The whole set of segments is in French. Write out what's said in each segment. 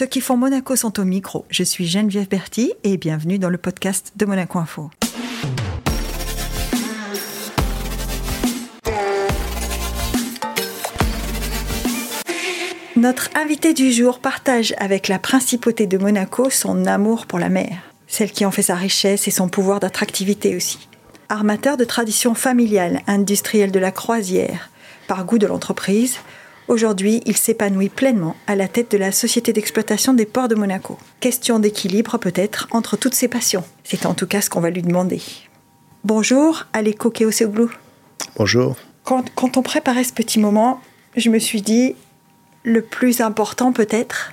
Ceux qui font Monaco sont au micro. Je suis Geneviève Berti et bienvenue dans le podcast de Monaco Info. Notre invité du jour partage avec la principauté de Monaco son amour pour la mer, celle qui en fait sa richesse et son pouvoir d'attractivité aussi. Armateur de tradition familiale, industriel de la croisière, par goût de l'entreprise, aujourd'hui il s'épanouit pleinement à la tête de la société d'exploitation des ports de Monaco. Question d'équilibre peut-être entre toutes ses passions. C'est en tout cas ce qu'on va lui demander. Bonjour, Aleko Keoseoglou. Bonjour. Quand, quand on préparait ce petit moment, je me suis dit, le plus important peut-être,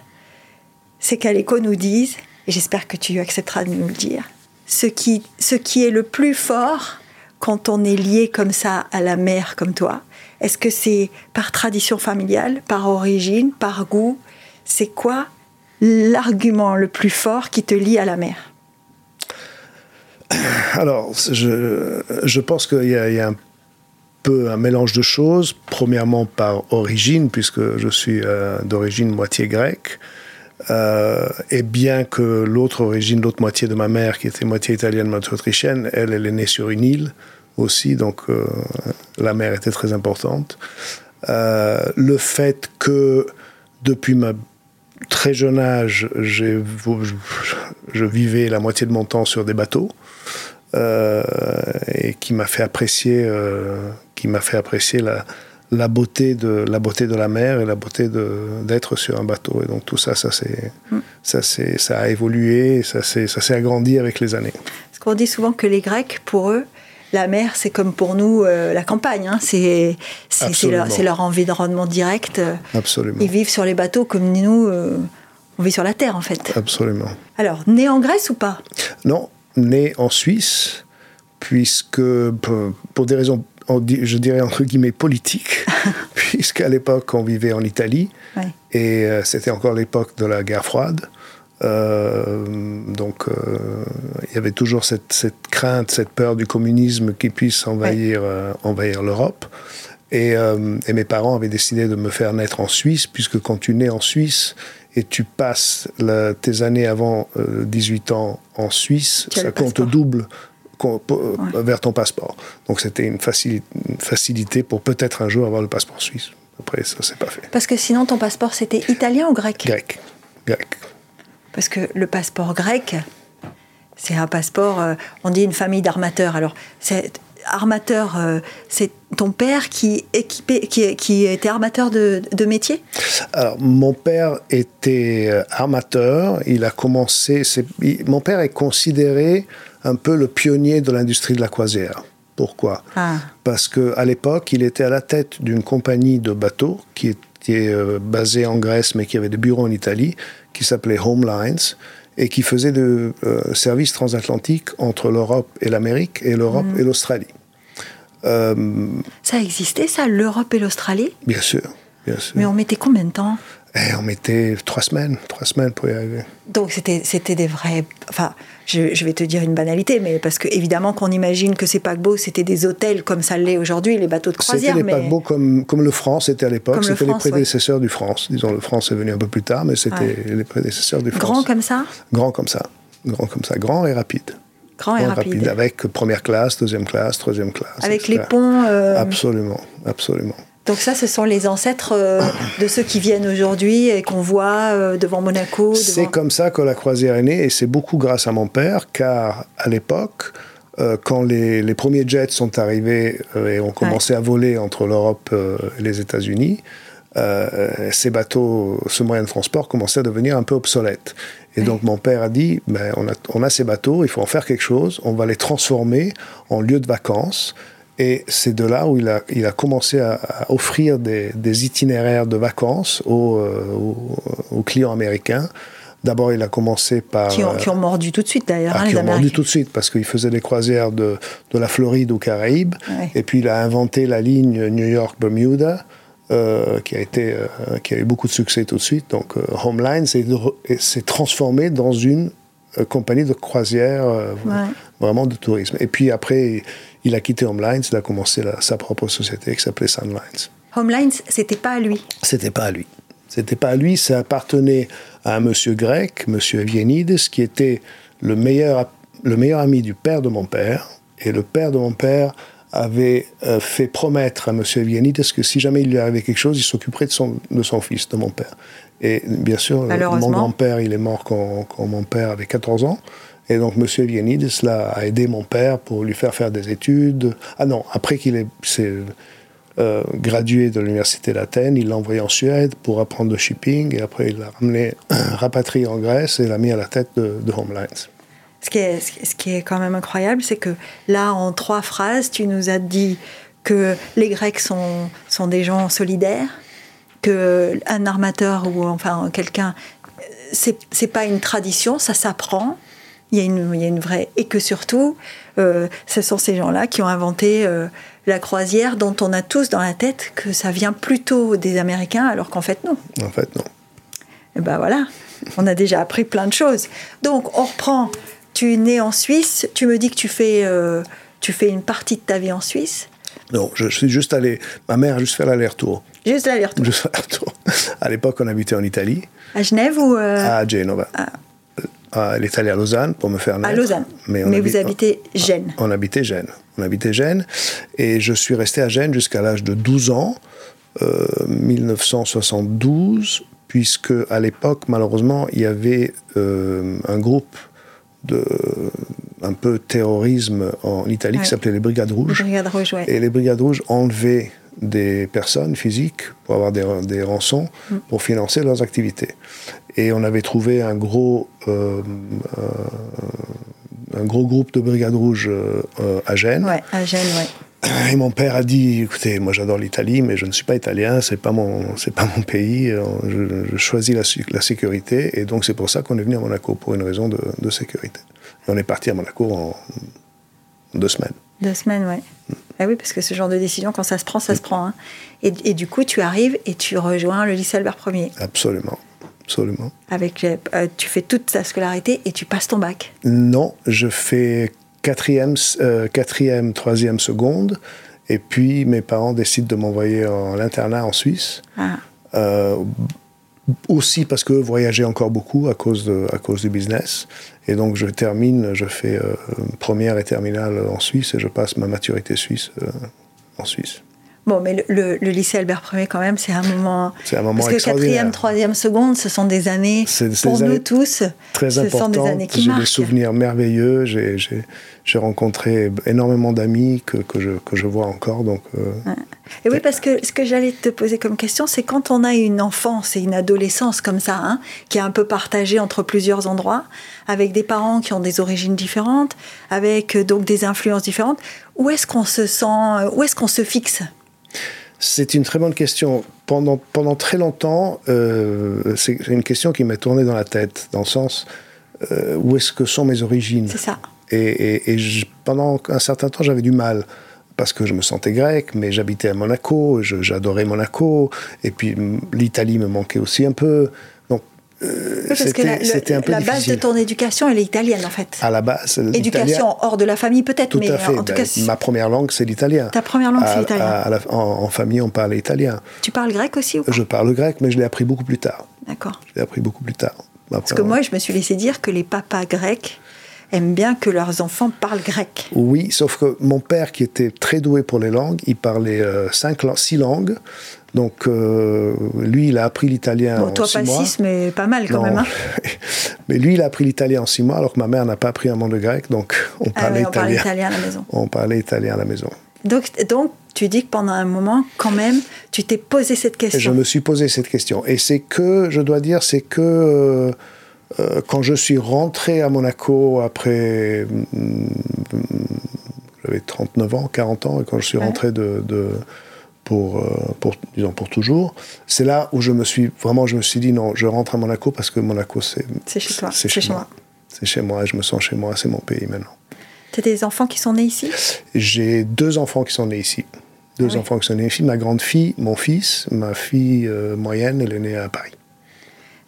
c'est qu'Aleko nous dise, et j'espère que tu accepteras de nous le dire, ce qui, ce qui est le plus fort quand on est lié comme ça à la mer comme toi. Est-ce que c'est par tradition familiale, par origine, par goût? C'est quoi l'argument le plus fort qui te lie à la mer Alors, je, je pense qu'il y, a un un mélange de choses. Premièrement par origine, puisque je suis euh, d'origine moitié grecque. Euh, et bien que l'autre origine, l'autre moitié de ma mère, qui était moitié italienne, moitié autrichienne, elle, elle est née sur une île aussi, donc euh, la mer était très importante. Euh, le fait que depuis ma très jeune âge, je, je vivais la moitié de mon temps sur des bateaux, euh, et qui m'a fait apprécier, euh, qui m'a fait apprécier la, la beauté de la beauté de la mer et la beauté d'être sur un bateau. Et donc tout ça, ça c'est mm. ça c'est ça a évolué, ça c'est ça s'est agrandi avec les années. Parce qu'on dit souvent que les Grecs, pour eux, la mer, c'est comme pour nous euh, la campagne. Hein. C'est leur, leur, environnement direct. Absolument. Ils vivent sur les bateaux comme nous, euh, on vit sur la terre en fait. Absolument. Alors, né en Grèce ou pas? Non, né en Suisse, puisque pour des raisons, je dirais entre guillemets politiques, puisqu'à l'époque on vivait en Italie et euh, c'était encore l'époque de la guerre froide. Euh, donc euh, il y avait toujours cette, crainte, cette peur du communisme qui puisse envahir, envahir l'Europe. Et, et, mes parents avaient décidé de me faire naître en Suisse, puisque quand tu nais en Suisse, et tu passes tes années avant 18 euh, ans en Suisse, ça compte double euh, vers ton passeport. Donc c'était une, facilité pour peut-être un jour avoir le passeport suisse. Après, ça s'est pas fait. Parce que sinon, ton passeport, c'était italien ou grec? Grec. Grec. Parce que le passeport grec, c'est un passeport, euh, on dit une famille d'armateurs. Alors, c'est armateur, euh, c'est ton père qui, équipé, qui, qui était armateur de, de, métier? Alors, mon père était euh, armateur. Il a commencé. mon père est considéré un peu le pionnier de l'industrie de la croisière. Pourquoi? Ah. Parce qu'à l'époque, il était à la tête d'une compagnie de bateaux qui était euh, basée en Grèce, mais qui avait des bureaux en Italie, qui s'appelait Home Lines et qui faisait de euh, services transatlantiques entre l'Europe et l'Amérique et l'Europe mm. et l'Australie. Euh, ça existait, ça, l'Europe et l'Australie? Bien sûr, bien sûr. Mais on mettait combien de temps? Eh, On mettait trois semaines, trois semaines pour y arriver. Donc c'était, c'était des vrais... Enfin, je, je, vais te dire une banalité, mais parce que évidemment qu'on imagine que ces paquebots, c'était des hôtels comme ça l'est aujourd'hui, les bateaux de croisière. C'était des paquebots comme, comme le France était à l'époque. C'était les prédécesseurs du France. Disons, le France est venu un peu plus tard, mais c'était les prédécesseurs du France. Grand comme ça Grand comme ça. Grand comme ça. Grand et rapide. Grand et rapide. Avec première classe, deuxième classe, troisième classe. Avec les ponts. Euh, absolument, absolument. Donc ça, ce sont les ancêtres euh, de ceux qui viennent aujourd'hui et qu'on voit euh, devant Monaco. C'est comme ça que la croisière est née et c'est beaucoup grâce à mon père, car à l'époque, quand les, les, premiers jets sont arrivés et ont commencé à voler entre l'Europe et les États-Unis, ces bateaux, ce moyen de transport commençait à devenir un peu obsolète. Et donc mon père a dit, ben, on, a, on, a, ces bateaux, il faut en faire quelque chose, on va les transformer en lieu de vacances. Et c'est de là où il a, il a commencé à, offrir des, des, itinéraires de vacances aux, euh, aux, clients américains. D'abord, il a commencé par... Qui ont, qui ont mordu tout de suite, d'ailleurs. Ah, hein, qui ont mordu tout de suite, parce qu'il faisait des croisières de, de, la Floride aux Caraïbes. Et puis, il a inventé la ligne New York-Bermuda. Euh, qui, a été, euh, qui a eu beaucoup de succès tout de suite. Donc, euh, Homeline s'est transformé dans une compagnie de croisière vraiment de tourisme. Et puis après, il a quitté Homelines, il a commencé sa propre société qui s'appelait Sunlines. Homelines, c'était pas à lui C'était pas à lui. C'était pas à lui, ça appartenait à un monsieur grec, monsieur Evienides, qui était le meilleur, le meilleur ami du père de mon père. Et le père de mon père avait euh, fait promettre à monsieur Evienides que si jamais il lui arrivait quelque chose, il s'occuperait de son, de son fils, de mon père. Et bien sûr, mon grand-père, il est mort quand, quand, mon père avait 14 ans. Et donc, M. Vianides là, a aidé mon père pour lui faire faire des études. Ah non, après qu'il s'est euh, gradué de l'université d'Athènes, il l'a envoyé en Suède pour apprendre le shipping. Et après, il l'a ramené, rapatrié en Grèce et l'a mis à la tête de, de Homelines. Ce qui, est, ce qui est quand même incroyable, c'est que là, en trois phrases, tu nous as dit que les Grecs sont, sont des gens solidaires, que un armateur ou enfin quelqu'un, c'est pas une tradition, ça s'apprend. Il y, a une, il y a une vraie et que surtout, euh, ce sont ces gens-là qui ont inventé euh, la croisière, dont on a tous dans la tête que ça vient plutôt des Américains, alors qu'en fait non. En fait non. Et ben voilà, on a déjà appris plein de choses. Donc on reprend. Tu es né en Suisse. Tu me dis que tu fais, euh, tu fais une partie de ta vie en Suisse. Non, je suis juste allé. Ma mère a juste fait l'aller-retour. Juste l'aller-retour. Juste l'aller-retour. À l'époque, on habitait en Italie. À Genève ou À Genova. Ah. Ah, elle est allée à Lausanne pour me faire naître. À Lausanne. Mais, vous habitez Gênes. On, habitait Gênes. On habitait Gênes. Et je suis resté à Gênes jusqu'à l'âge de 12 ans, euh, 1972, puisque à l'époque, malheureusement, il y avait euh, un groupe de un peu terrorisme en Italie qui s'appelait les Brigades Rouges. Les Brigades Rouges, ouais. Et les Brigades Rouges enlevaient des personnes physiques pour avoir des, des rançons mm. pour financer leurs activités. Et on avait trouvé un gros, euh, euh, un gros groupe de Brigades Rouges euh, à Gênes. Ouais, à Gênes, ouais. Et mon père a dit, écoutez, moi j'adore l'Italie, mais je ne suis pas italien, c'est pas mon, c'est pas mon pays. Je, choisis la, la, sécurité, et donc c'est pour ça qu'on est venu à Monaco pour une raison de, de sécurité. Et on est parti à Monaco en deux semaines. Deux semaines, ouais. Ah oui, parce que ce genre de décision, quand ça se prend, ça se prend. Hein. Et, et, du coup, tu arrives et tu rejoins le lycée Albert Ier. Absolument. Absolument. Avec, euh, tu fais toute ta scolarité et tu passes ton bac Non, je fais quatrième, euh, quatrième, troisième, seconde. Et puis mes parents décident de m'envoyer en l'internat en Suisse. Ah. Euh, aussi parce que voyager encore beaucoup à cause, de, à cause du business. Et donc je termine, je fais euh, première et terminale en Suisse et je passe ma maturité suisse euh, en Suisse. Bon, mais le, le, lycée Albert Ier, quand même, c'est un moment. C'est un moment Parce que quatrième, troisième, seconde, ce sont des années, pour nous tous, très ce sont des années qui J'ai des souvenirs merveilleux. J'ai rencontré énormément d'amis que, que, je, que je vois encore. Donc, euh, Et oui, parce que ce que j'allais te poser comme question, c'est quand on a une enfance et une adolescence comme ça, hein, qui est un peu partagée entre plusieurs endroits, avec des parents qui ont des origines différentes, avec euh, donc des influences différentes, où est-ce qu'on se sent, où est-ce qu'on se fixe? C'est une très bonne question. Pendant, pendant très longtemps, euh, c'est une question qui m'est tournée dans la tête, dans le sens euh, où est-ce que sont mes origines? C'est ça. Et, et, pendant un certain temps, j'avais du mal parce que je me sentais grec, mais j'habitais à Monaco, j'adorais Monaco, et puis l'Italie me manquait aussi un peu. Euh, parce que la, un peu la base de ton éducation, elle est italienne en fait. À la base, éducation hors de la famille peut-être, mais en tout cas, ben, ma première langue c'est l'italien. Ta première langue c'est l'italien. En, famille, on parle italien. Tu parles grec aussi ou Je parle grec, mais je l'ai appris beaucoup plus tard. D'accord. Je l'ai appris beaucoup plus tard. Parce que moi, je me suis laissé dire que les papas grecs aiment bien que leurs enfants parlent grec. Oui, sauf que mon père, qui était très doué pour les langues, il parlait euh, cinq, six langues. Donc, euh, lui, il a appris l'italien bon, toi, en six pas mois. six, mais pas mal quand même. Hein. mais lui, il a appris l'italien en six mois, alors que ma mère n'a pas appris un mot de grec, donc on ah parlait on italien. italien à la maison. On parlait italien à la maison. Donc, donc, tu dis que pendant un moment, quand même, tu t'es posé cette question. Je me suis posé cette question. Et c'est que, je dois dire, c'est que euh, quand je suis rentré à Monaco après. Mm, j'avais 39 ans, 40 ans, et quand je suis rentré de, de pour, euh, pour, disons, pour toujours. C'est là où je me suis vraiment, je me suis dit non, je rentre à Monaco parce que Monaco, c'est. C'est chez toi. C'est chez, moi. C'est chez moi je me sens chez moi, c'est mon pays maintenant. Tu as des enfants qui sont nés ici? J'ai deux enfants qui sont nés ici. Deux ah enfants qui sont nés ici. Ma grande fille, mon fils, ma fille euh, moyenne, elle est née à Paris.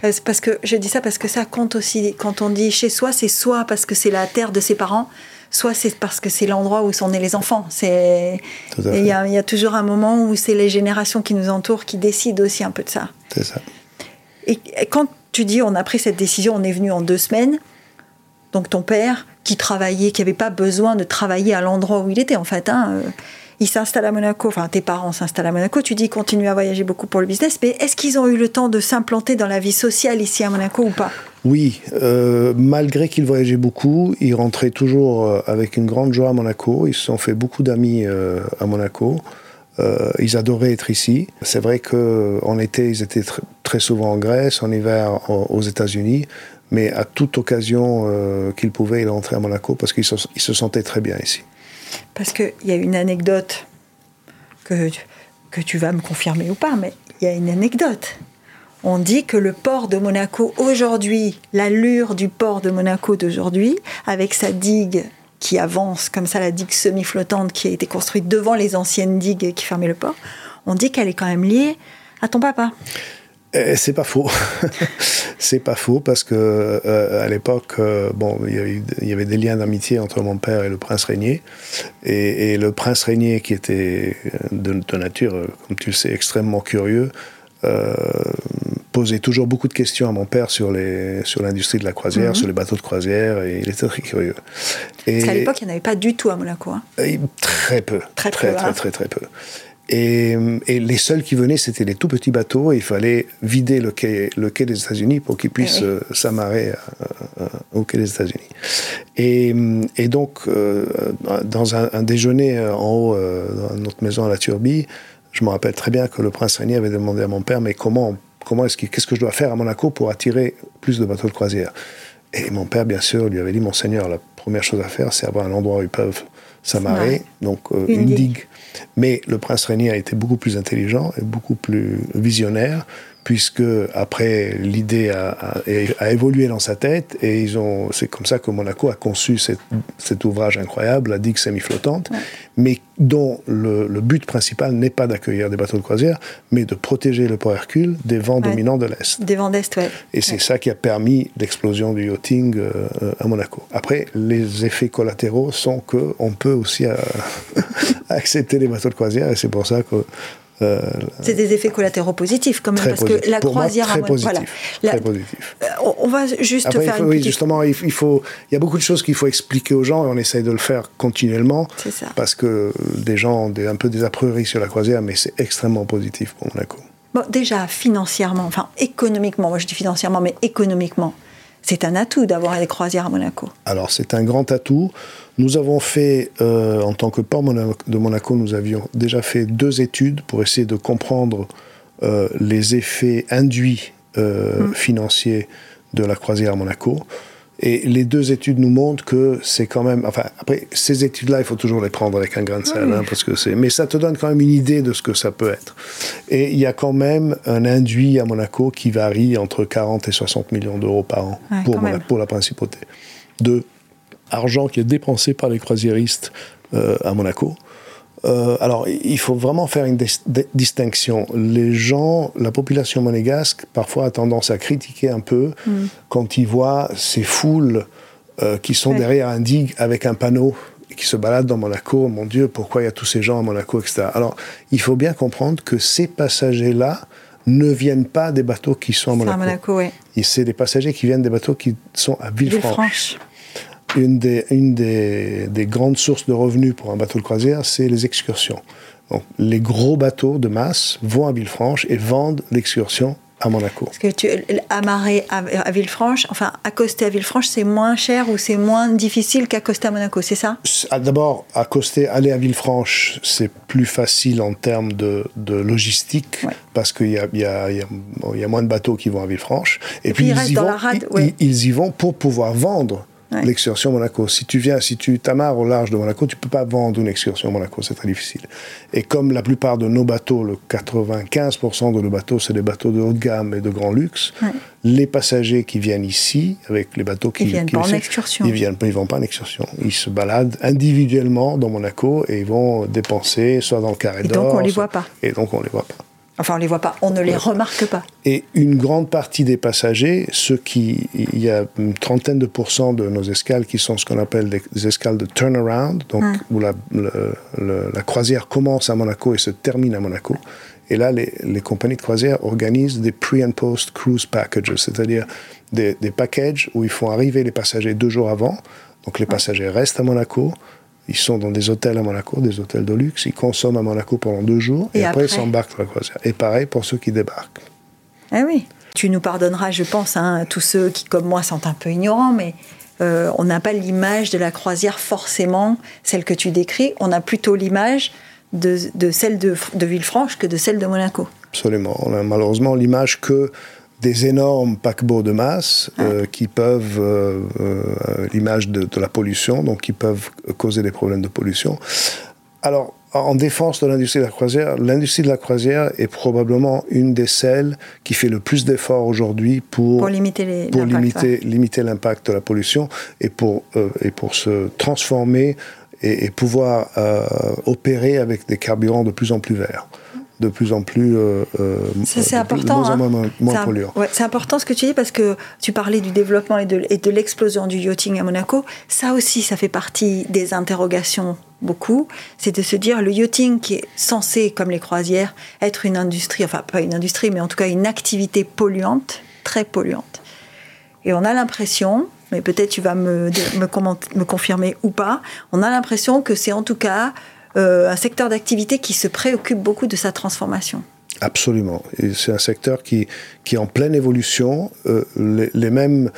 Parce que je dis ça parce que ça compte aussi. Quand on dit chez soi, c'est soit parce que c'est la terre de ses parents, soit c'est parce que c'est l'endroit où sont nés les enfants. C'est il y, a toujours un moment où c'est les générations qui nous entourent qui décident aussi un peu de ça. C'est ça. Et quand tu dis on a pris cette décision, on est venu en deux semaines, donc ton père, qui travaillait, qui n'avait pas besoin de travailler à l'endroit où il était en fait, hein, euh, il s'installe à Monaco, enfin tes parents s'installent à Monaco, tu dis continue à voyager beaucoup pour le business, mais est-ce qu'ils ont eu le temps de s'implanter dans la vie sociale ici à Monaco ou pas? Oui, euh, malgré qu'ils voyageaient beaucoup, ils rentraient toujours euh, avec une grande joie à Monaco, ils se sont fait beaucoup d'amis à Monaco. ils adoraient être ici. C'est vrai qu'en été, ils étaient très souvent en Grèce, en hiver aux États-Unis mais à toute occasion euh, qu'il pouvait, il rentrait à Monaco parce qu'il se, se, sentait très bien ici. Parce qu'il y a une anecdote que, tu vas me confirmer ou pas, mais il y a une anecdote. On dit que le port de Monaco aujourd'hui, l'allure du port de Monaco d'aujourd'hui, avec sa digue qui avance comme ça, la digue semi-flottante qui a été construite devant les anciennes digues qui fermaient le port, on dit qu'elle est quand même liée à ton papa. Eh, c'est pas faux. c'est pas faux parce que euh, à l'époque, euh, bon, il y, avait, des liens d'amitié entre mon père et le prince Régnier. Et, le prince Régnier, qui était de, nature, comme tu le sais, extrêmement curieux, euh, posait toujours beaucoup de questions à mon père sur les sur l'industrie de la croisière, mhm. sur les bateaux de croisière, et il était très curieux. Et à l'époque, il n'y en avait pas du tout à Monaco. Hein. Très peu. Très, très, très, hein. très, très, peu. Et, les seuls qui venaient, c'était les tout petits bateaux. Et il fallait vider le quai, le quai des États-Unis pour qu'ils puissent eh euh, s'amarrer euh, euh, au quai des États-Unis. Et, et, donc, dans un, déjeuner en haut, dans notre maison à la Turbie, je me rappelle très bien que le prince Régnier avait demandé à mon père, mais comment, comment est-ce qu'est-ce que je dois faire à Monaco pour attirer plus de bateaux de croisière? Et mon père, bien sûr, lui avait dit, Monseigneur, la première chose à faire, c'est avoir un endroit où ils peuvent s'amarrer, donc une, digue. Mais le prince Régnier a été beaucoup plus intelligent et beaucoup plus visionnaire puisque après l'idée a, a, évolué dans sa tête et ils ont c'est comme ça que Monaco a conçu cet ouvrage incroyable, la digue semi-flottante, mais dont le, but principal n'est pas d'accueillir des bateaux de croisière, mais de protéger le port Hercule des vents dominants de l'Est. Des vents d'Est, oui. Et c'est ça qui a permis l'explosion du yachting euh, à Monaco. Après, les effets collatéraux sont qu'on peut aussi euh, accepter les bateaux de croisière et c'est pour ça que euh, c'est des effets collatéraux positifs quand même, parce que la croisière très, positif, voilà, très positif. Euh, on va juste faire une Oui, justement, il faut, il y a beaucoup de choses qu'il faut expliquer aux gens et on essaye de le faire continuellement. Ça. Parce que des gens ont des, un peu des a priori sur la croisière, mais c'est extrêmement positif pour Monaco. Bon, déjà, financièrement, enfin économiquement, moi je dis financièrement, mais économiquement, c'est un atout d'avoir des croisières à Monaco. Alors c'est un grand atout. Nous avons fait, euh, en tant que port de Monaco, nous avions déjà fait deux études pour essayer de comprendre euh, les effets induits euh, mm. financiers de la croisière à Monaco. Et les deux études nous montrent que c'est quand même. Enfin, après, ces études-là, il faut toujours les prendre avec un grain de sel, hein, parce que c'est. Mais ça te donne quand même une idée de ce que ça peut être. Et il y a quand même un induit à Monaco qui varie entre 40 et 60 millions d'euros par an pour, pour la principauté. De argent qui est dépensé par les croisiéristes euh, à Monaco. Euh, alors, il faut vraiment faire une distinction. Les gens, la population monégasque, parfois a tendance à critiquer un peu mm. quand ils voient ces foules euh, qui sont derrière un digue avec un panneau qui se baladent dans Monaco. Mon Dieu, pourquoi il y a tous ces gens à Monaco, etc. Alors, il faut bien comprendre que ces passagers-là ne viennent pas des bateaux qui sont à Monaco. À Monaco oui. C'est des passagers qui viennent des bateaux qui sont à Villefranche une des, une des, des, grandes sources de revenus pour un bateau de croisière, c'est les excursions. Donc, les gros bateaux de masse vont à Villefranche et vendent l'excursion à Monaco. Parce que tu amarrer à, à, Villefranche, enfin accoster à Villefranche, c'est moins cher ou c'est moins difficile qu'accoster à Monaco, c'est ça? Ah, D'abord, accoster, aller à Villefranche, c'est plus facile en termes de, de logistique parce qu'il y a, y, a, y, a, moins de bateaux qui vont à Villefranche. Et, puis, ils, y vont, ils, y vont pour pouvoir vendre l'excursion Monaco. Si tu viens, si tu t'amarres au large de Monaco, tu peux pas vendre une excursion Monaco, c'est très difficile. Et comme la plupart de nos bateaux, le 95% de nos bateaux, c'est des bateaux de haut de gamme et de grand luxe, les passagers qui viennent ici, avec les bateaux qui... Ils viennent pas en excursion. Ils viennent, ils vont pas en excursion. Ils se baladent individuellement dans Monaco et ils vont dépenser soit dans le carré d'or... Et donc on les voit pas. Et donc on les voit pas. Enfin, on ne les voit pas, on ne les remarque pas. Et une grande partie des passagers, ceux qui, il y a une trentaine de pourcents de nos escales qui sont ce qu'on appelle des, escales de turnaround, donc hum. où la, la, croisière commence à Monaco et se termine à Monaco. Et là, les, les compagnies de croisière organisent des pre- and post-cruise packages, c'est-à-dire des, des packages où ils font arriver les passagers deux jours avant. Donc les passagers restent à Monaco, ils sont dans des hôtels à Monaco, des hôtels de luxe, ils consomment à Monaco pendant deux jours et, Et après, ils s'embarquent sur la croisière. Et pareil pour ceux qui débarquent. Ah oui. Tu nous pardonneras, je pense, hein, tous ceux qui, comme moi, sont un peu ignorants, mais euh, on n'a pas l'image de la croisière forcément, celle que tu décris. On a plutôt l'image de, de celle de, de Villefranche que de celle de Monaco. Absolument. On a malheureusement l'image que des énormes paquebots de masse euh, qui peuvent, euh, euh, l'image de, de la pollution, donc qui peuvent causer des problèmes de pollution. Alors, en défense de l'industrie de la croisière, l'industrie de la croisière est probablement une des celles qui fait le plus d'efforts aujourd'hui pour, Pour limiter les pour limiter, limiter l'impact de la pollution et pour, et pour se transformer et, et pouvoir opérer avec des carburants de plus en plus verts, de plus en plus, euh, euh, c'est plus- important. de moins en hein. moins, un- polluants. ouais, c'est important ce que tu dis parce que tu parlais du développement et de, et de l'explosion du yachting à Monaco. Ça aussi, ça fait partie des interrogations beaucoup. C'est de se dire le yachting qui est censé, comme les croisières, être une industrie, enfin pas une industrie, mais en tout cas une activité polluante, très polluante. Et on a l'impression, mais peut-être tu vas me, me, comment- me confirmer ou pas, on a l'impression que c'est en tout cas un secteur d'activité qui se préoccupe beaucoup de sa transformation. Absolument. C'est un secteur qui, qui est en pleine évolution. Euh, les, les mêmes,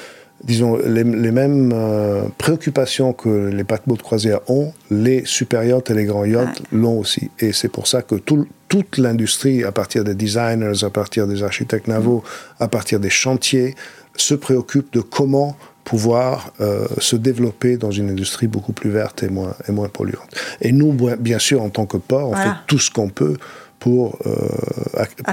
disons, les, les mêmes euh, préoccupations que les paquebots de croisière ont, les super yachts et les grands yachts l'ont aussi. Et c'est pour ça que tout- toute l'industrie, à partir des designers, à partir des architectes navaux, à partir des chantiers, se préoccupe de comment pouvoir euh, se développer dans une industrie beaucoup plus verte et moins, et moins polluante. Et nous, bien- sûr, en tant que port, on Voilà. fait tout ce qu'on peut pour, euh,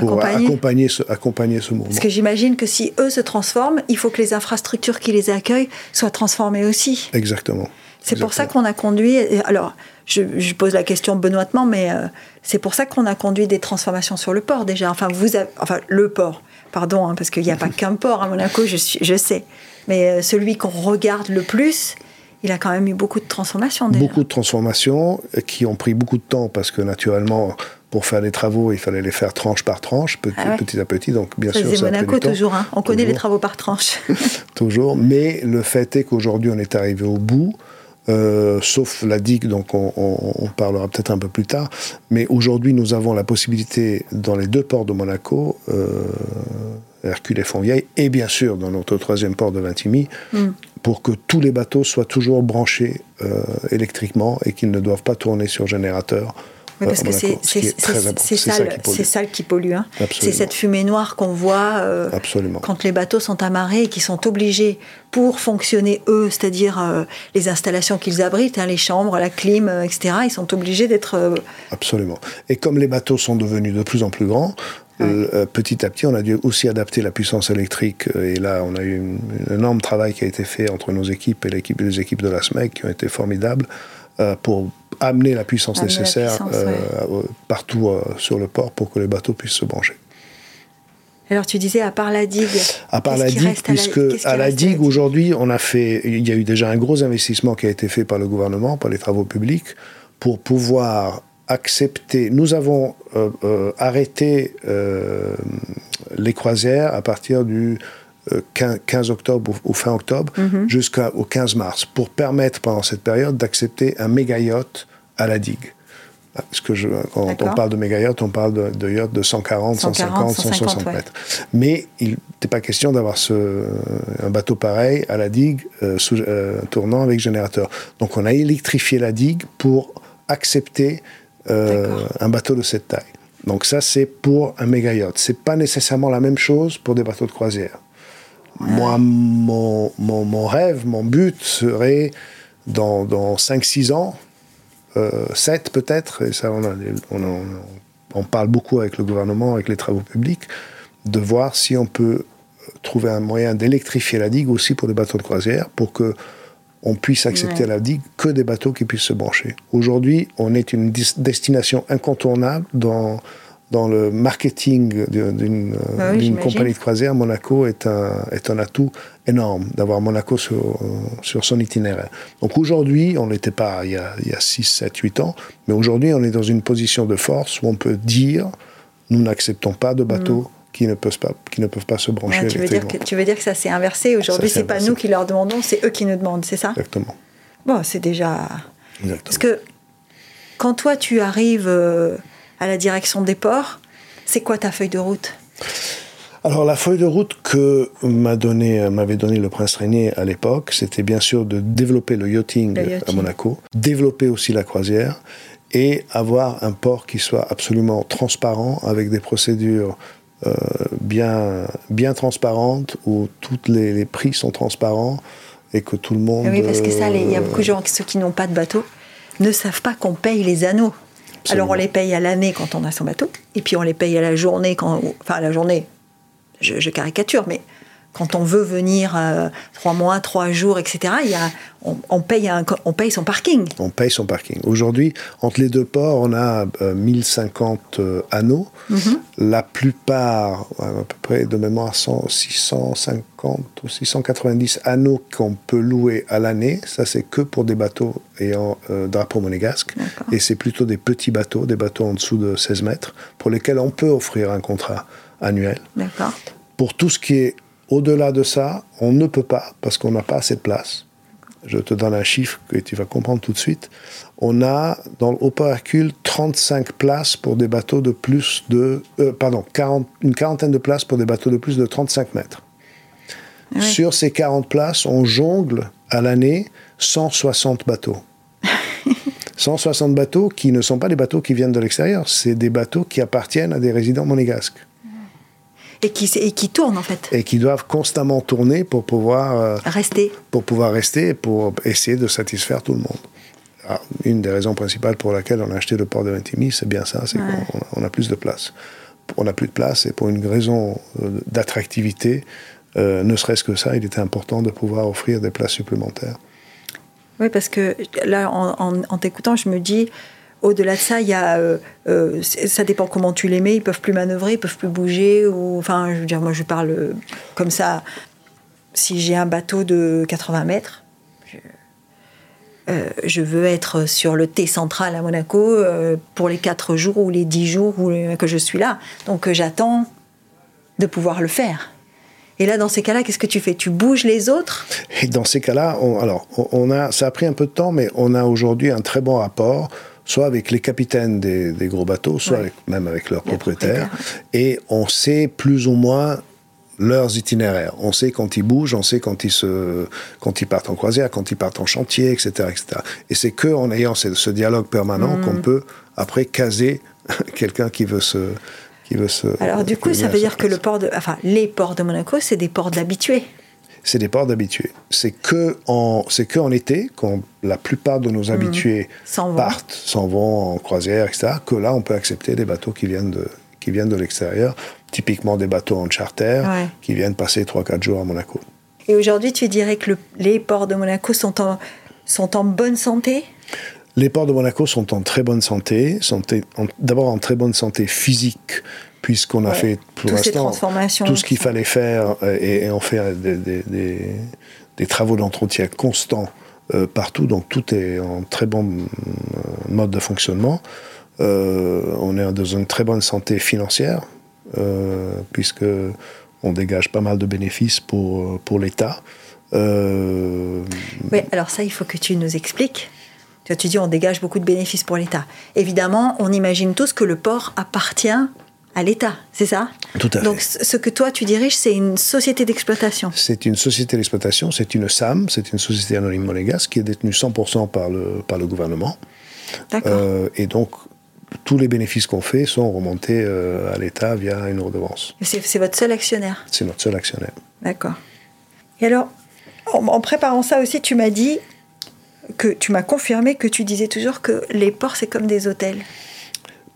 pour Accompagner. accompagner. ce, accompagner ce mouvement. Parce que j'imagine que si eux se transforment, il faut que les infrastructures qui les accueillent soient transformées aussi. Exactement. C'est pour ça qu'on a conduit. Alors, je, je pose la question benoîtement, mais euh, c'est pour ça qu'on a conduit des transformations sur le port déjà. Enfin, vous, avez- enfin le port. Pardon, hein, parce qu'il n'y a pas qu'un port à Monaco, je, suis, je sais. Mais euh, celui qu'on regarde le plus, il a quand même eu beaucoup de transformations déjà. Beaucoup de transformations euh, qui ont pris beaucoup de temps parce que naturellement, pour faire des travaux, il fallait les faire tranche par tranche, petit, Ah ouais. petit à petit. Donc, bien Ça sûr, faisait ça a pris Monaco du temps. toujours. hein. On connaît les Toujours. travaux par tranche. Toujours. Mais le fait est qu'aujourd'hui, on est arrivé au bout. euh, sauf la digue, donc on, on- on parlera peut-être un peu plus tard. Mais aujourd'hui, nous avons la possibilité, dans les deux ports de Monaco, euh, Hercule et Fontvieille, et bien sûr dans notre troisième port de Vintimille, Mm. pour que tous les bateaux soient toujours branchés euh, électriquement et qu'ils ne doivent pas tourner sur générateur. Oui, parce euh, que c'est c'est- ça, qui pollue. c'est hein. C'est cette fumée noire qu'on voit euh, quand les bateaux sont amarrés et qui sont obligés, pour fonctionner eux, c'est-à-dire euh, les installations qu'ils abritent, hein, les chambres, la clim, euh, etc., ils sont obligés d'être... Absolument. Et comme les bateaux sont devenus de plus en plus grands, euh, petit à petit, on a dû aussi adapter la puissance électrique. euh, Et là, on a eu un énorme travail qui a été fait entre nos équipes et l'équipe, les équipes de la SMEC qui ont été formidables euh, pour amener la puissance Amener la nécessaire puissance, euh, ouais. euh, partout euh, sur le port pour que les bateaux puissent se brancher. Alors tu disais, à part la digue... À part la digue, reste à la- puisque à la digue, aujourd'hui, on a fait, il y a eu déjà un gros investissement qui a été fait par le gouvernement, par les travaux publics, pour pouvoir accepter. Nous avons euh, euh, arrêté euh, les croisières à partir du euh, 15, 15 octobre ou, ou fin octobre Mhm. jusqu'au 15 mars, pour permettre pendant cette période d'accepter un méga yacht à la digue. Parce que je, quand on parle de méga yacht, on parle de, de yachts de 140, 140, 150, 160 150, ouais. mètres. Mais il n'était pas question d'avoir ce, un bateau pareil à la digue sous- tournant avec générateur. Donc on a électrifié la digue pour accepter. Un bateau de cette taille. Donc ça c'est pour un méga yacht. C'est pas nécessairement la même chose pour des bateaux de croisière. Moi, mon, mon, mon rêve, mon but serait dans, dans 5-6 ans, euh, 7 peut-être, et ça on, a, on, a- on parle beaucoup avec le gouvernement, avec les travaux publics, de voir si on peut trouver un moyen d'électrifier la digue aussi pour les bateaux de croisière, pour que on puisse accepter Ouais. à la digue que des bateaux qui puissent se brancher. Aujourd'hui, on est une destination incontournable dans, dans le marketing d'une euh, Bah oui, j'imagine. compagnie de croisière. Monaco est un, est un atout énorme d'avoir Monaco sur, euh, sur son itinéraire. Donc aujourd'hui, on n'était pas il y, a, il y a 6, 7, 8 ans, mais aujourd'hui, on est dans une position de force où on peut dire nous n'acceptons pas de bateaux mm. Qui, ne peuvent pas, qui ne peuvent pas se brancher tu, veux dire que, tu veux dire que ça s'est inversé. Aujourd'hui, c'est pas nous qui leur demandons, c'est eux qui nous demandent, c'est ça? Exactement. Bon, c'est déjà. Parce que quand toi, tu arrives euh, à la direction des ports, c'est quoi ta feuille de route? Alors la feuille de route que m'a donné, m'avait donné le prince Régnier à l'époque, c'était bien sûr de développer le yachting, à Monaco, développer aussi la croisière et avoir un port qui soit absolument transparent avec des procédures euh, bien, bien transparentes où tous les, prix sont transparents et que tout le monde. Oui, parce que ça, il y a beaucoup de gens, ceux qui n'ont pas de bateau, ne savent pas qu'on paye les anneaux. Alors on les paye à l'année quand on a son bateau, et puis on les paye à la journée quand, enfin à la journée, je, caricature, mais quand on veut venir euh, trois mois, trois jours, etc., il y a, on, paye on paye son parking. On paye son parking. Aujourd'hui, entre les deux ports, on a 1050 euh, euh, anneaux. Mhm. La plupart, à peu près de mémoire, 650 ou 690 anneaux qu'on peut louer à l'année. Ça, c'est que pour des bateaux ayant drapeau monégasque. Et c'est plutôt des petits bateaux, des bateaux en dessous de 16 mètres, pour lesquels on peut offrir un contrat annuel. D'accord. Pour tout ce qui est au-delà de ça, on ne peut pas parce qu'on n'a pas assez de place. Je te donne un chiffre que tu vas comprendre tout de suite. On a dans le Haut Hercule 35 places pour des bateaux de plus de. Euh, pardon, 40, une quarantaine de places pour des bateaux de plus de 35 mètres. Sur ces 40 places, on jongle à l'année 160 bateaux. 160 bateaux qui ne sont pas des bateaux qui viennent de l'extérieur, c'est des bateaux qui appartiennent à des résidents monégasques et qui, et qui tournent en fait. Et qui doivent constamment tourner pour pouvoir euh, rester. Pour pouvoir rester et pour essayer de satisfaire tout le monde. Ah, une des raisons principales pour laquelle on a acheté le port de Ventimille, c'est bien ça, c'est qu'on a plus de place. On n'a plus de place et pour une raison euh, d'attractivité, euh, ne serait-ce que ça, il était important de pouvoir offrir des places supplémentaires. Oui, parce que là, en, en t'écoutant, je me dis, au-delà de ça, il y a, euh, euh, ça dépend comment tu les mets. Ils peuvent plus manœuvrer, ils peuvent plus bouger. Ou, enfin, je veux dire, moi, je parle euh, comme ça. Si j'ai un bateau de 80 mètres, je, veux être sur le T central à Monaco pour les 4 jours ou les 10 jours que je suis là. Donc, j'attends de pouvoir le faire. Et là, dans ces cas-là, qu'est-ce que tu fais? Tu bouges les autres? Et dans ces cas-là, alors, on a, ça a pris un peu de temps, mais on a aujourd'hui un très bon rapport soit avec les capitaines des, gros bateaux, soit même avec leurs propriétaires. Et on sait plus ou moins leurs itinéraires. On sait quand ils bougent, on sait quand ils, se, quand ils partent en croisière, quand ils partent en chantier, etc. etc. Et c'est qu'en ayant ce, dialogue permanent mm. qu'on peut après caser quelqu'un qui veut se... Qui veut se Alors du coup, ça veut dire que le port de, enfin, les ports de Monaco, c'est des ports d'habitués c'est des ports d'habitués. C'est que en c'est que en été quand la plupart de nos mhm. habitués partent, s'en vont en croisière, etc. Que là, on peut accepter des bateaux qui viennent de qui viennent de l'extérieur, typiquement des bateaux en charter qui viennent passer 3-4 jours à Monaco. Et aujourd'hui, tu dirais que les ports de Monaco sont en sont en bonne santé? Les ports de Monaco sont en très bonne santé, sont d'abord en très bonne santé physique, puisqu'on a fait pour l'instant tout ce qu'il fallait faire euh, et, on fait des, travaux d'entretien constants euh, partout, donc tout est en très bon euh, mode de fonctionnement. on est dans une très bonne santé financière, puisque on dégage pas mal de bénéfices pour, pour l'État. Oui, alors ça, il faut que tu nous expliques. Tu dis on dégage beaucoup de bénéfices pour l'État. Évidemment, on imagine tous que le port appartient à l'État, c'est ça? Tout à fait. Donc ce que toi tu diriges, c'est une société d'exploitation. C'est une société d'exploitation, c'est une SAM, c'est une société anonyme monégasque qui est détenue 100% par le, par le gouvernement. D'accord. Euh, et donc tous les bénéfices qu'on fait sont remontés euh, à l'État via une redevance. C'est votre seul actionnaire? C'est notre seul actionnaire. D'accord. Et alors, en préparant ça aussi, tu m'as dit que tu m'as confirmé que tu disais toujours que les ports, c'est comme des hôtels.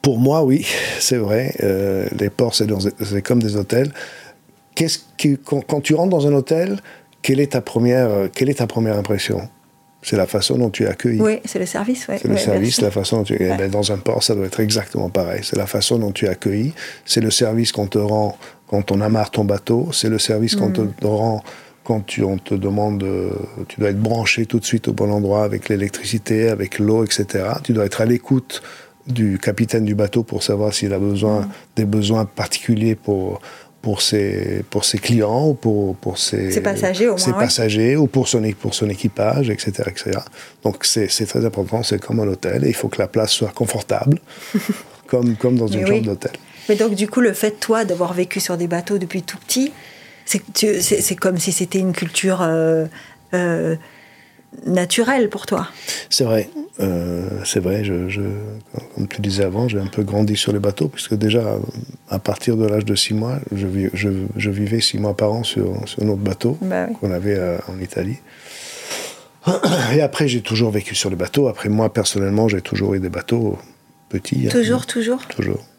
Pour moi, oui, c'est vrai. Euh, les ports, c'est comme des hôtels. Qu'est-ce qui, quand, tu rentres dans un hôtel, quelle est ta première, euh, quelle est ta première impression? C'est la façon dont tu es accueilli. Oui, c'est le service. c'est le service, la façon dont tu es. Eh ben, dans un port, ça doit être exactement pareil. C'est la façon dont tu es accueilli. C'est le service qu'on te rend quand on amarre ton bateau. C'est le service qu'on te mm. rend quand tu, on te demande, tu dois être branché tout de suite au bon endroit avec l'électricité, avec l'eau, etc. Tu dois être à l'écoute du capitaine du bateau pour savoir s'il a besoin Mm. des besoins particuliers pour pour ses pour ses clients ou pour pour ses, Ses passagers, au moins, ses ouais. passagers ou pour son pour son équipage etc etc donc c'est très important c'est comme un hôtel et il faut que la place soit confortable comme comme dans Mais une oui. chambre d'hôtel Mais donc, du coup, le fait, toi, d'avoir vécu sur des bateaux depuis tout petit, c'est comme si c'était une culture euh, euh, naturelle pour toi. C'est vrai, euh, c'est vrai. Je, je- comme tu disais avant, j'ai un peu grandi sur les bateaux, puisque déjà, à partir de l'âge de 6 mois, je, vis- je, je vivais 6 mois par an sur, sur notre bateau Bah oui. qu'on avait euh, en Italie. Et après, j'ai toujours vécu sur les bateaux. Après, moi, personnellement, j'ai toujours eu des bateaux petits. hein. Toujours, toujours.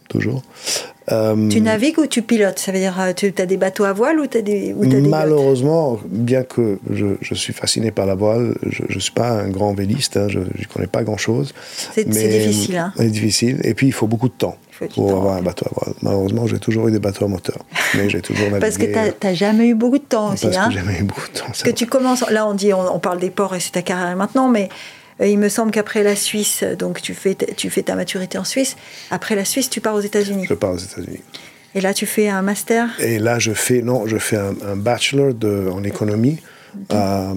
Toujours, toujours. Euh, Tu navigues ou tu pilotes? Ça veut dire, euh, tu as des bateaux à voile ou tu as des, ou Malheureusement, bien que je, je suis fasciné par la voile, je ne suis pas un grand véliste, hein, je ne connais pas grand-chose. C'est difficile. Hein. C'est difficile. Et puis, il faut beaucoup de temps pour avoir un bateau à voile. Malheureusement, j'ai toujours eu des bateaux à moteur. Mais j'ai toujours navigué. Parce que tu n'as jamais eu beaucoup de temps aussi. parce hein. que j'ai jamais eu beaucoup de temps. Parce que tu commences, là on dit, on, on parle des ports et c'est ta carrière maintenant, mais euh, il me semble qu'après la Suisse, donc tu fais, ta- tu fais ta maturité en Suisse, après la Suisse, tu pars aux États-Unis. Je pars aux États-Unis. Et là tu fais un master? Et là, je fais, non, je fais un, un bachelor de, en économie à,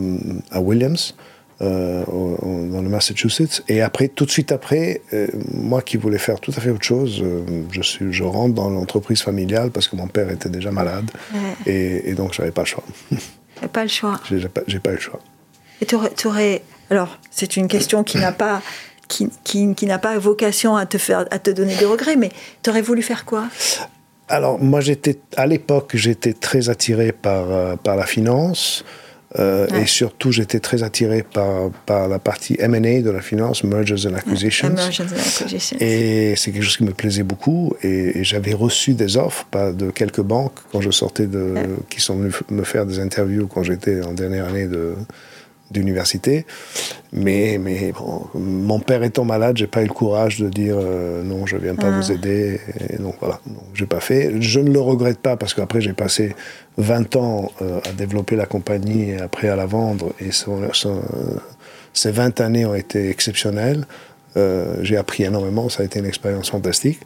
à Williams, euh, au- au- dans le Massachusetts. Et après, tout de suite après, euh, moi qui voulais faire tout à fait autre chose, euh, je, suis, je rentre dans l'entreprise familiale parce que mon père était déjà malade. Ouais. Et, et donc, j'avais pas le choix. Pas le choix. J'ai pas, pas eu le choix. Et tu aurais, alors c'est une question qui n'a pas, qui, qui, qui n'a pas vocation à te faire, à te donner des regrets, mais tu aurais voulu faire quoi? Alors, moi, j'étais, à l'époque, j'étais très attiré par, euh, par la finance. euh, Ouais. Et surtout, j'étais très attiré par, par la partie M&A de la finance, Mergers and Acquisitions. Emergence and Acquisitions. Et c'est quelque chose qui me plaisait beaucoup. Et, et j'avais reçu des offres de quelques banques quand je sortais de, Ouais. qui sont venus f- me faire des interviews quand j'étais en dernière année de d'université. Mais, mais bon, mon père étant malade, j'ai pas eu le courage de dire euh, non, je viens pas Ah. vous aider. Et donc voilà, donc, j'ai pas fait. Je ne le regrette pas parce qu'après j'ai passé 20 ans euh, à développer la compagnie et après à la vendre. Et son- son- ces 20 années ont été exceptionnelles. Euh, j'ai appris énormément, ça a été une expérience fantastique.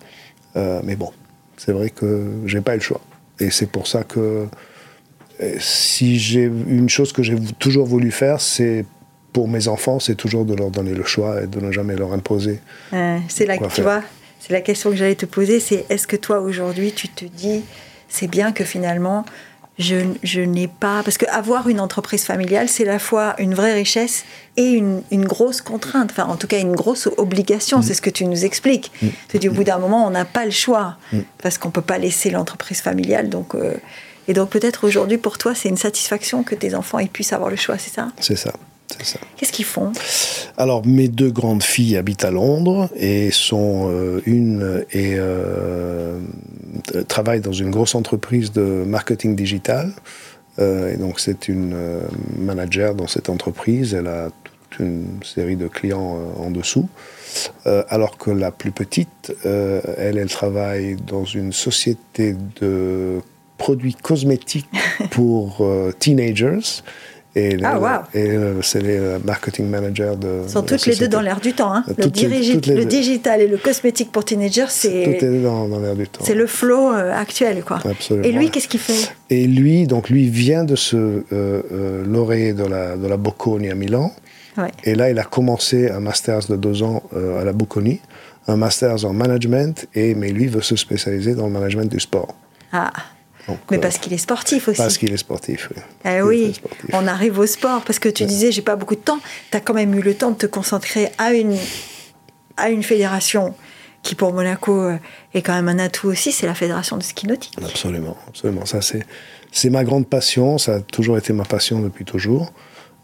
Mais bon, c'est vrai que j'ai pas eu le choix. Et c'est pour ça que si j'ai une chose que j'ai toujours voulu faire, c'est pour mes enfants, c'est toujours de leur donner le choix et de ne jamais leur imposer. Euh, c'est la, Quoi tu faire. vois, c'est la question que j'allais te poser, c'est est-ce que toi aujourd'hui tu te dis c'est bien que finalement je, je n'ai pas parce que avoir une entreprise familiale c'est à la fois une vraie richesse et une, une grosse contrainte, enfin en tout cas une grosse obligation, Mm. c'est ce que tu nous expliques. Tu dis au bout d'un moment on n'a pas le choix parce qu'on peut pas laisser l'entreprise familiale donc euh, et donc peut-être aujourd'hui pour toi c'est une satisfaction que tes enfants ils puissent avoir le choix, c'est ça? C'est ça. Qu'est-ce qu'ils font? Alors, mes deux grandes filles habitent à Londres et sont euh, une et euh, travaille dans une grosse entreprise de marketing digital. Euh, et donc, c'est une euh, manager dans cette entreprise. Elle a toute une série de clients en dessous. Alors que la plus petite, elle, elle travaille dans une société de produits cosmétiques pour euh, teenagers. Et Ah, elle- wow. et euh, c'est le marketing manager de. Ils sont toutes les deux dans l'air du temps. hein. Le, Toutes les- dirigi- toutes les le deux. digital et le cosmétique pour teenagers, c'est est dans, dans l'air du temps. c'est le flow euh, actuel. quoi. Absolument. Et lui, qu'est-ce qu'il fait? Et lui, donc lui vient de se euh, euh, de la, de la Bocconi à Milan. Ouais. Et là, il a commencé un master de deux ans euh, à la Bocconi, un master en management, et, mais lui veut se spécialiser dans le management du sport. Ah, Donc, mais euh, parce qu'il est sportif aussi. parce qu'il est sportif. oui. Eh est oui, sportif. on arrive au sport parce que tu disais j'ai pas beaucoup de temps. Tu as quand même eu le temps de te concentrer à une, à une fédération qui pour Monaco euh, est quand même un atout aussi, c'est la fédération de ski nautique. Absolument, absolument. Ça, c'est, c'est ma grande passion. Ça a toujours été ma passion depuis toujours.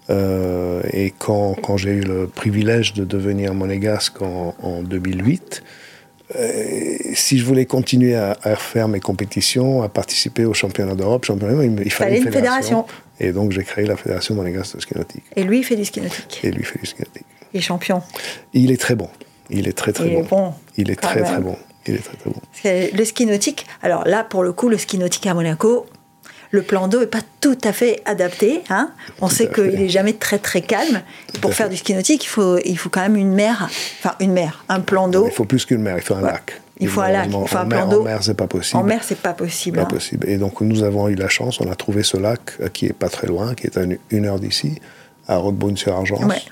Euh, et quand, quand j'ai eu le privilège de devenir monégasque en, en 2008, euh, si je voulais continuer à, à faire mes compétitions, à participer aux championnats d'Europe, championnats, il, il fallait une fédération. fédération. Et donc j'ai créé la fédération monégasque de ski nautique. Et lui, il fait du ski nautique. Et lui fait du ski nautique. Il est champion. Il est très bon. Il est très très Il est bon, Il est très même. très bon. Il est très très bon. Le ski nautique, alors là, pour le coup, le ski nautique à Monaco, le plan d'eau n'est pas tout à fait adapté. Hein On sait qu'il n'est jamais très très calme. pour faire du ski nautique, il faut, il faut quand même une mer, enfin une mer, un plan d'eau. Il faut plus qu'une mer, il faut un lac. Il faut un lac, il faut un plan d'eau. En mer, c'est pas possible. En mer, c'est pas possible. Pas hein. possible. Et donc, nous avons eu la chance, on a trouvé ce lac euh, qui est pas très loin, qui est à une, heure d'ici, à Roquebrune-sur-Argence.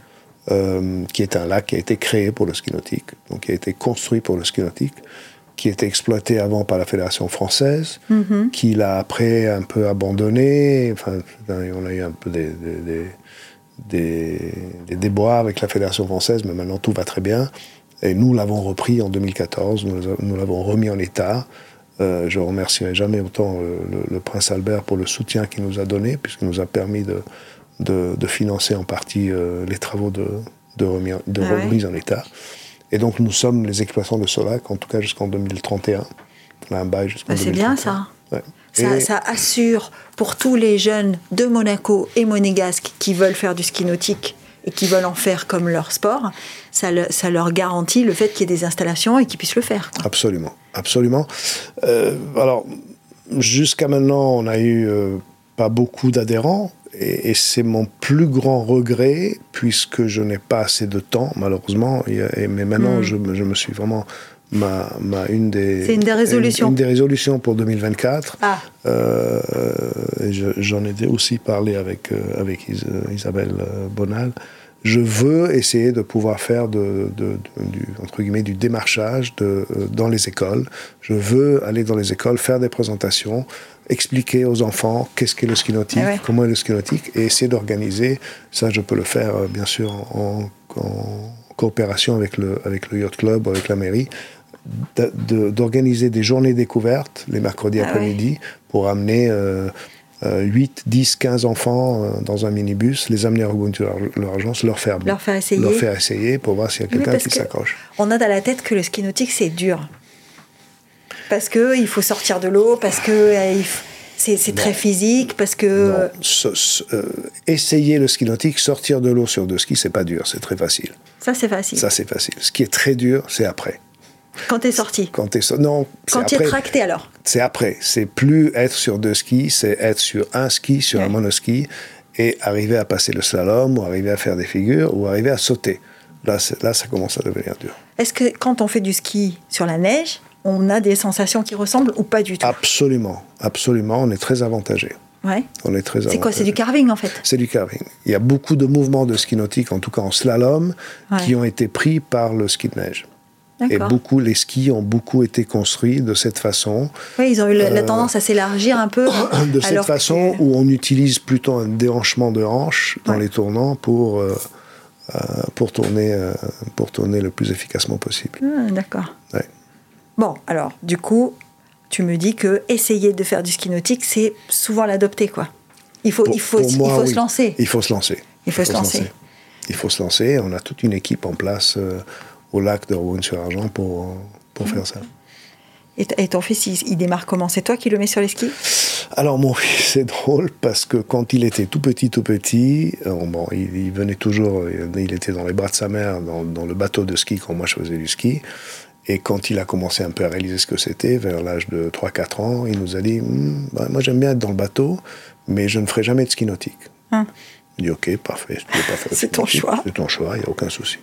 Euh, qui est un lac qui a été créé pour le ski nautique, donc qui a été construit pour le ski nautique, qui était exploité avant par la Fédération française, Mhm. qui l'a après un peu abandonné. Enfin, on a eu un peu des, des, des, des déboires avec la Fédération française, mais maintenant tout va très bien. Et nous l'avons repris en 2014, nous, nous l'avons remis en état. Euh, je remercierai jamais autant le, le, le, prince Albert pour le soutien qu'il nous a donné, puisqu'il nous a permis de, de, de financer en partie euh, les travaux de, de, remis, de Ah remise en état. Et donc nous sommes les exploitants de ce lac, en tout cas jusqu'en 2031. On a un bail jusqu'en Bah, c'est bien 2031. ça. Ouais. Ça, assure pour tous les jeunes de Monaco et monégasques qui veulent faire du ski nautique et qui veulent en faire comme leur sport, ça, le- ça leur garantit le fait qu'il y ait des installations et qu'ils puissent le faire. quoi. Absolument, absolument. Euh, alors, jusqu'à maintenant, on a eu euh, pas beaucoup d'adhérents, et, et c'est mon plus grand regret, puisque je n'ai pas assez de temps, malheureusement. Et, mais maintenant, Mm. je, me- je me suis vraiment. Ma, ma- une des, C'est une des résolutions. Une, une des résolutions pour 2024. Ah. Euh, et je- J'en ai aussi parlé avec, euh, avec Is- Isabelle euh, Bonal. Je veux essayer de pouvoir faire de, de- de- du, entre guillemets, du démarchage de, euh, dans les écoles. Je veux aller dans les écoles, faire des présentations, expliquer aux enfants qu'est-ce qu'est le ski nautique, Ah ouais. comment est le ski nautique, et essayer d'organiser. Ça, je peux le faire, euh, bien sûr, en, en coopération avec le, avec le Yacht Club, avec la mairie, d'organiser des journées découvertes les mercredis Ah ouais. après-midi pour amener euh, 8, 10, 15 enfants euh, dans un minibus, les amener à Ubuntu leur, leur agence, leur faire, Leur faire essayer. leur faire essayer pour voir s'il y a quelqu'un qui que s'accroche. On a dans la tête que le ski nautique, c'est dur. Parce qu'il faut sortir de l'eau, parce que euh, c'est c'est très physique, parce que... Non, ce- ce- euh, essayer le ski nautique, sortir de l'eau sur deux skis, c'est pas dur, c'est très facile. Ça, c'est facile. Ça, c'est facile. Ce qui est très dur, c'est après. Quand t'es sorti. Quand t'es so- non, Quand tu es après. tracté, alors. C'est après. C'est plus être sur deux skis, c'est être sur un ski, sur un monoski, et arriver à passer le slalom, ou arriver à faire des figures, ou arriver à sauter. Là, là ça commence à devenir dur. Est-ce que quand on fait du ski sur la neige, on a des sensations qui ressemblent ou pas du tout? Absolument, absolument, on est très avantagé. Ouais. On est très C'est quoi C'est du carving en fait? C'est du carving. Il y a beaucoup de mouvements de ski nautique, en tout cas en slalom, Ouais. qui ont été pris par le ski de neige. Et beaucoup, les skis ont beaucoup été construits de cette façon. Oui, ils ont eu la, la Euh, tendance à s'élargir un peu. de cette alors façon que- où on utilise plutôt un déhanchement de hanche dans Ouais. les tournants pour, euh, euh, pour, tourner, pour tourner le plus efficacement possible. Ah, D'accord. Ouais. Bon, alors, du coup, tu me dis que essayer de faire du ski nautique, c'est souvent l'adopter, quoi. Il faut, Pour- il faut, il faut oui. se lancer. Il faut se lancer. Il faut se lancer. Il faut se lancer. On a toute une équipe en place euh, au lac de Rouen-sur-Argent pour, euh, pour faire ça. Et, ton fils, il, il démarre comment? C'est toi qui le mets sur les skis? Alors mon fils, c'est drôle parce que quand il était tout petit, tout petit, euh, bon, il, il venait toujours, euh, il était dans les bras de sa mère, dans, dans le bateau de ski quand moi je faisais du ski. Et quand il a commencé un peu à réaliser ce que c'était, vers l'âge de 3-4 ans, il nous a dit Hum, bah, Moi j'aime bien être dans le bateau, mais je ne ferai jamais de ski nautique. Hein? Il dit Ok, parfait, C'est ton choix. C'est ton choix, il n'y a aucun souci.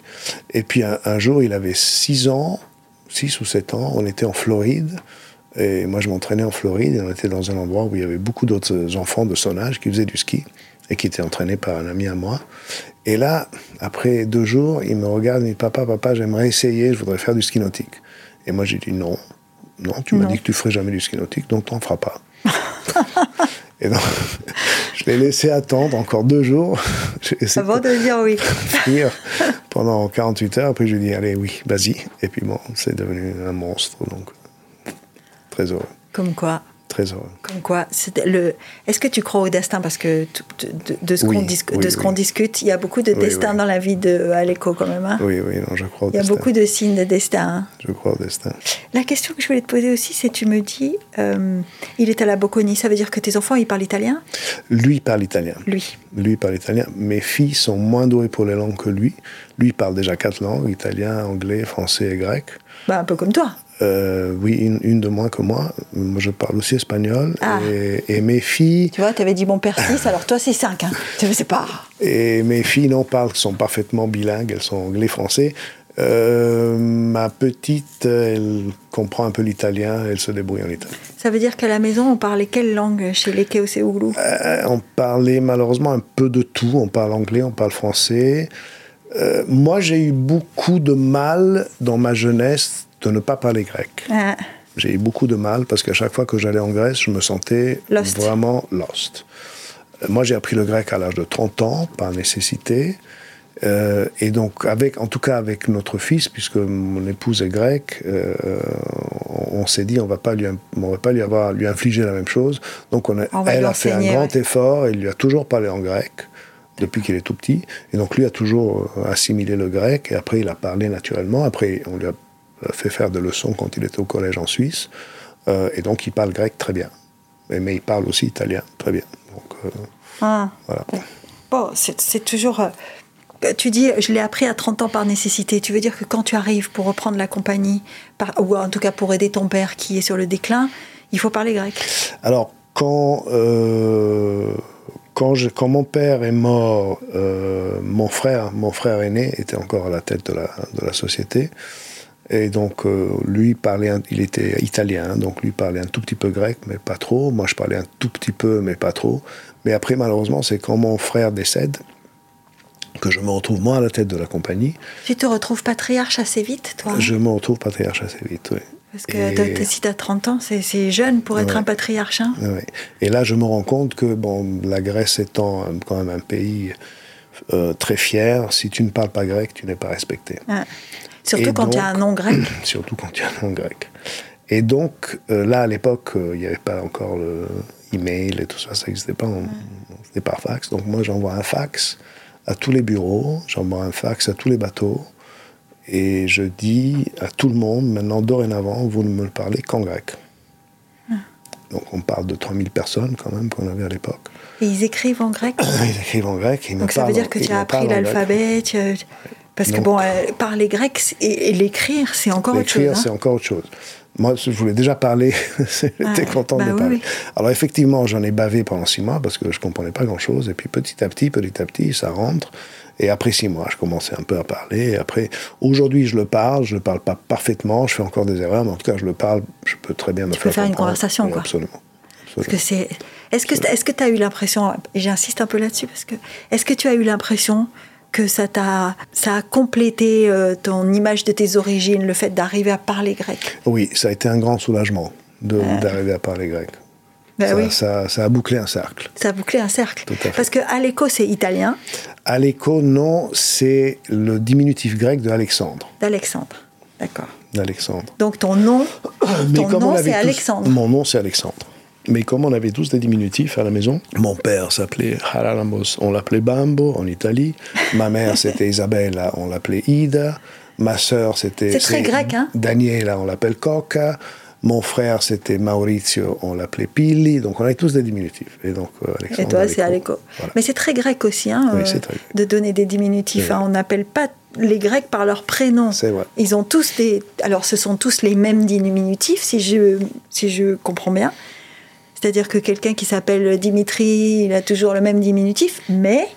Et puis un, un jour, il avait 6 ans, 6 ou 7 ans, on était en Floride. Et moi, je m'entraînais en Floride et on était dans un endroit où il y avait beaucoup d'autres enfants de son âge qui faisaient du ski et qui étaient entraînés par un ami à moi. Et là, après deux jours, il me regarde et me dit Papa, papa, j'aimerais essayer, je voudrais faire du ski nautique. Et moi, j'ai dit Non, non, tu m'as dit que tu ferais jamais du ski nautique, donc tu n'en feras pas. et donc, je l'ai laissé attendre encore deux jours. J'ai essayé Avant de dire oui. pendant 48 heures. Après, je lui ai dit, allez, oui, vas-y. Et puis bon, c'est devenu un monstre. Donc, très heureux. Comme quoi Très heureux. Comme quoi, le. Est-ce que tu crois au destin? Parce que de, de ce Oui, qu'on oui, discute, il y a beaucoup de destin dans la vie de Aleko quand même. hein. Oui, oui, non, je crois au il y a destin. beaucoup de signes de destin. hein. Je crois au destin. La question que je voulais te poser aussi, c'est tu me dis, euh, il est à la Bocconi, ça veut dire que tes enfants, ils parlent italien? Lui parle italien. Lui. Lui parle italien. Mes filles sont moins douées pour les langues que lui. Lui parle déjà quatre langues italien, anglais, français et grec. Bah, un peu comme toi. Euh, oui, une, de moins que moi. Moi, je parle aussi espagnol. Ah. Et, mes filles. Tu vois, tu avais dit mon père 6, alors toi, c'est 5. Hein. Tu sais pas. Et mes filles, non, parlent, sont parfaitement bilingues. Elles sont anglais-français. Euh, ma petite, elle comprend un peu l'italien, elle se débrouille en italien. Ça veut dire qu'à la maison, on parlait quelle langue chez les Keoseouglu euh, On parlait malheureusement un peu de tout. On parle anglais, on parle français. Euh, moi, j'ai eu beaucoup de mal dans ma jeunesse de ne pas parler grec. Ah. J'ai eu beaucoup de mal parce qu'à chaque fois que j'allais en Grèce, je me sentais vraiment lost. Euh, moi, j'ai appris le grec à l'âge de 30 ans, par nécessité. Euh, et donc, avec, en tout cas avec notre fils, puisque mon épouse est grecque, euh, on, s'est dit on va pas lui, on va pas lui avoir lui infliger la même chose. Donc, on elle a fait un grand effort. Et il lui a toujours parlé en grec depuis qu'il est tout petit. Et donc, lui a toujours assimilé le grec. Et après, il a parlé naturellement. Après, on lui a fait faire des leçons quand il était au collège en Suisse. Euh, et donc, il parle grec très bien. Mais, il parle aussi italien très bien. Donc, ah. voilà. Bon, c'est toujours tu dis, je l'ai appris à 30 ans par nécessité. Tu veux dire que quand tu arrives pour reprendre la compagnie, ou en tout cas pour aider ton père qui est sur le déclin, il faut parler grec Alors, quand, euh, quand, quand, mon père est mort, euh, mon, frère, mon frère aîné était encore à la tête de la, de la société. Et donc, euh, lui parlait, il était italien, donc lui parlait un tout petit peu grec, mais pas trop. Moi, je parlais un tout petit peu, mais pas trop. Mais après, malheureusement, c'est quand mon frère décède, que je me retrouve moi à la tête de la compagnie. Tu te retrouves patriarche assez vite, toi Je me retrouve patriarche assez vite, oui. Parce que si tu as 30 ans, c'est jeune pour être un patriarche. Hein? Et là, je me rends compte que bon, la Grèce étant quand même un pays euh, très fier, si tu ne parles pas grec, tu n'es pas respecté. Surtout quand tu as un nom grec. surtout quand tu as un nom grec. Et donc, euh, là, à l'époque, euh, il n'y avait pas encore le email et tout ça, ça n'existait pas. C'était par fax. Donc, moi, j'envoie un fax à tous les bureaux, j'envoie un fax à tous les bateaux, et je dis à tout le monde, maintenant, dorénavant, vous ne me parlez qu'en grec. Ah. Donc on parle de 3000 personnes quand même qu'on avait à l'époque. Et ils écrivent en grec Ils écrivent en grec. Ils Donc ça veut dire que tu as appris l'alphabet Parce que bon, euh, parler grec et, l'écrire, c'est encore autre chose. L'écrire, hein. c'est encore autre chose. Moi, je voulais déjà parler, j'étais content de bah parler. Alors effectivement, j'en ai bavé pendant six mois parce que je comprenais pas grand-chose. Et puis petit à petit, petit à petit, ça rentre. Et après six mois, je commençais un peu à parler. Et après, aujourd'hui, je le parle. Je le parle pas parfaitement. Je fais encore des erreurs, mais en tout cas, je le parle. Je peux très bien me tu faire. peux faire une conversation, quoi. Absolument. C'est. Est-ce que est-ce que tu as eu l'impression et j'insiste un peu là-dessus parce que est-ce que tu as eu l'impression que ça t'a ça a complété euh, ton image de tes origines, le fait d'arriver à parler grec Oui, ça a été un grand soulagement d'arriver à parler grec. Ben ça, oui. ça, a bouclé un cercle. Ça a bouclé un cercle. Parce que Aleko, c'est italien. Aleko, non, c'est le diminutif grec de Alexandre. D'Alexandre, d'accord. D'Alexandre. Donc ton nom, ton nom c'est Alexandre. Mon nom, c'est Alexandre. Mais comme on avait tous des diminutifs à la maison, mon père s'appelait Haralambos, on l'appelait Bambo en Italie. Ma mère c'était Isabella, on l'appelait Ida. Ma sœur c'était. C'est très grec, hein? Daniela, on l'appelle Coca. Mon frère c'était Maurizio, on l'appelait Pilli. Donc on avait tous des diminutifs. Et donc euh, Et toi c'est Aleko. Mais c'est très grec aussi, hein, oui, euh, de donner des diminutifs. Hein. On n'appelle pas les Grecs par leur prénom. C'est vrai. Ils ont tous des. Alors ce sont tous les mêmes diminutifs, si je, si je comprends bien. C'est-à-dire que quelqu'un qui s'appelle Dimitri, il a toujours le même diminutif, mais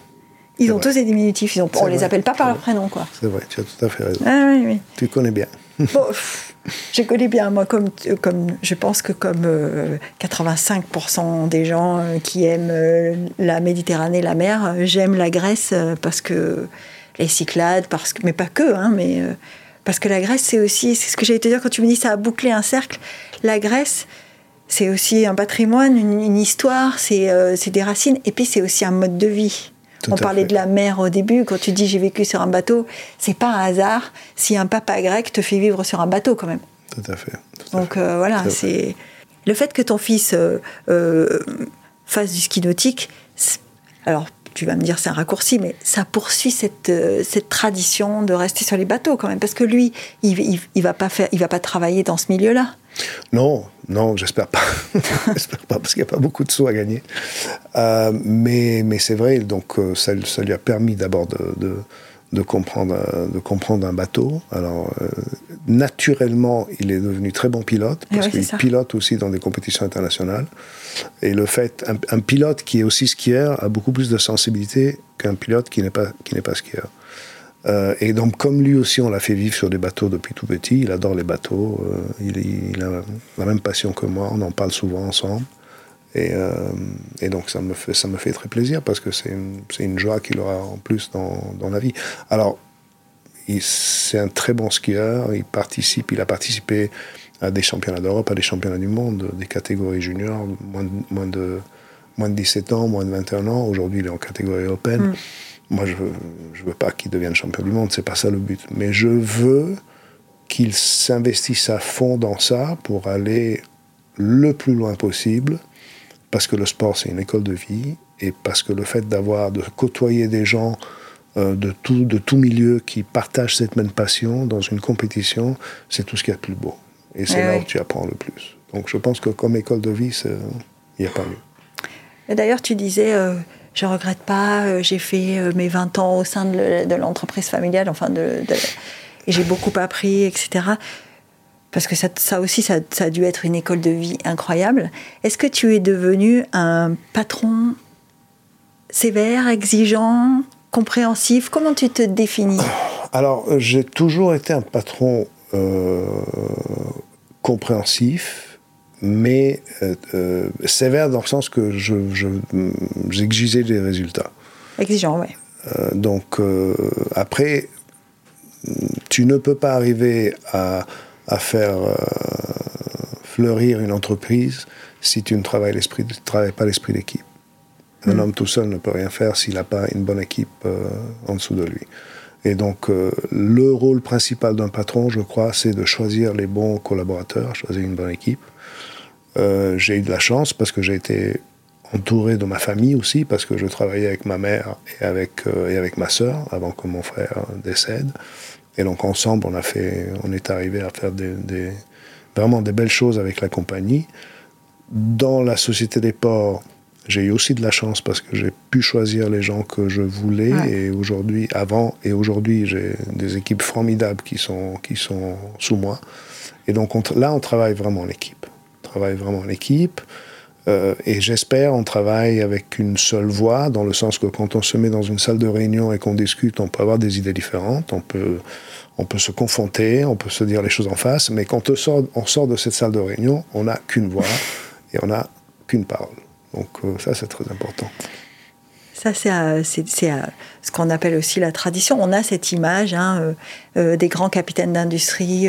ils ont tous des diminutifs. Ils ont, on ne les appelle pas par leur prénom, quoi. C'est vrai, tu as tout à fait raison. Ah, oui, oui. Tu connais bien. bon, je connais bien, moi, comme, comme je pense que comme 85% euh, des gens euh, qui aiment euh, la Méditerranée, la mer, j'aime la Grèce parce que les Cyclades, parce que, mais pas que, hein, mais parce que la Grèce, c'est aussi, c'est ce que j'allais te dire quand tu me dis ça a bouclé un cercle. La Grèce, c'est aussi un patrimoine, une, histoire, euh, c'est des racines, et puis c'est aussi un mode de vie. On parlait de la mer au début, quand tu dis j'ai vécu sur un bateau, c'est pas un hasard si un papa grec te fait vivre sur un bateau quand même. Tout à fait. Donc euh, voilà, c'est le fait que ton fils euh, fasse du ski nautique. Alors tu vas me dire c'est un raccourci, mais ça poursuit cette, cette tradition de rester sur les bateaux quand même, parce que lui, il, il, il va pas faire, il va pas travailler dans ce milieu-là. Non, non, j'espère pas. j'espère pas, parce qu'il n'y a pas beaucoup de sous à gagner. Euh, mais mais c'est vrai, donc euh, ça, ça, lui a permis d'abord de, de comprendre, de comprendre un bateau. Alors, euh, naturellement, il est devenu très bon pilote, parce qu'il pilote aussi dans des compétitions internationales. Et le fait, un, pilote qui est aussi skieur a beaucoup plus de sensibilité qu'un pilote qui n'est pas, qui n'est pas skieur. Euh, et donc, comme lui aussi, on l'a fait vivre sur des bateaux depuis tout petit, il adore les bateaux, euh, il, a la même passion que moi, on en parle souvent ensemble. Et, euh, et, donc ça me, fait, ça me fait très plaisir parce que c'est une, une, joie qu'il aura en plus dans, dans la vie. Alors, c'est un très bon skieur, il participe, il a participé à des championnats d'Europe, à des championnats du monde, des catégories juniors, moins de, moins de, moins de 17 ans, moins de 21 ans. Aujourd'hui, il est en catégorie européenne. Mm. Moi, je ne veux, je veux pas qu'il devienne champion du monde, c'est pas ça le but. Mais je veux qu'il s'investisse à fond dans ça pour aller le plus loin possible parce que le sport, c'est une école de vie, et parce que le fait d'avoir, de côtoyer des gens euh, de, tout, de tout milieu qui partagent cette même passion dans une compétition, c'est tout ce qu'il y a de plus beau. Et c'est là où tu apprends le plus. Donc je pense que comme école de vie, il n'y a pas mieux. D'ailleurs, tu disais, euh, je regrette pas, euh, j'ai fait mes 20 ans au sein de l'entreprise familiale, enfin, et j'ai beaucoup appris, etc parce que ça, aussi, ça, a dû être une école de vie incroyable. Est-ce que tu es devenu un patron sévère, exigeant, compréhensif? Comment tu te définis? Alors, j'ai toujours été un patron euh, compréhensif, mais euh, euh, sévère dans le sens que j'exigeais je, des résultats. Exigeant, oui. donc, après, tu ne peux pas arriver à à faire euh, fleurir une entreprise si tu ne travailles, travailles pas l'esprit d'équipe. Un mm. homme tout seul ne peut rien faire s'il n'a pas une bonne équipe euh, en dessous de lui. Et donc, euh, le rôle principal d'un patron, je crois, c'est de choisir les bons collaborateurs, choisir une bonne équipe. J'ai eu de la chance parce que j'ai été entouré de ma famille aussi, parce que je travaillais avec ma mère et avec, et avec ma sœur avant que mon frère décède. Et donc ensemble, on a fait, on est arrivé à faire des, vraiment des belles choses avec la compagnie. Dans la société des ports, j'ai eu aussi de la chance parce que j'ai pu choisir les gens que je voulais. Et aujourd'hui, avant et aujourd'hui, j'ai des équipes formidables qui sont, qui sont sous moi. Et donc là, on travaille vraiment en équipe. On travaille vraiment en équipe. Euh, et j'espère on travaille avec une seule voix, dans le sens que quand on se met dans une salle de réunion et qu'on discute, on peut avoir des idées différentes, on peut, on peut se confronter, on peut se dire les choses en face, mais quand on sort, on sort de cette salle de réunion, on n'a qu'une voix et on n'a qu'une parole. Donc euh, ça, c'est très important. Ça, c'est euh, ce qu'on appelle aussi la tradition. On a cette image hein, des grands capitaines d'industrie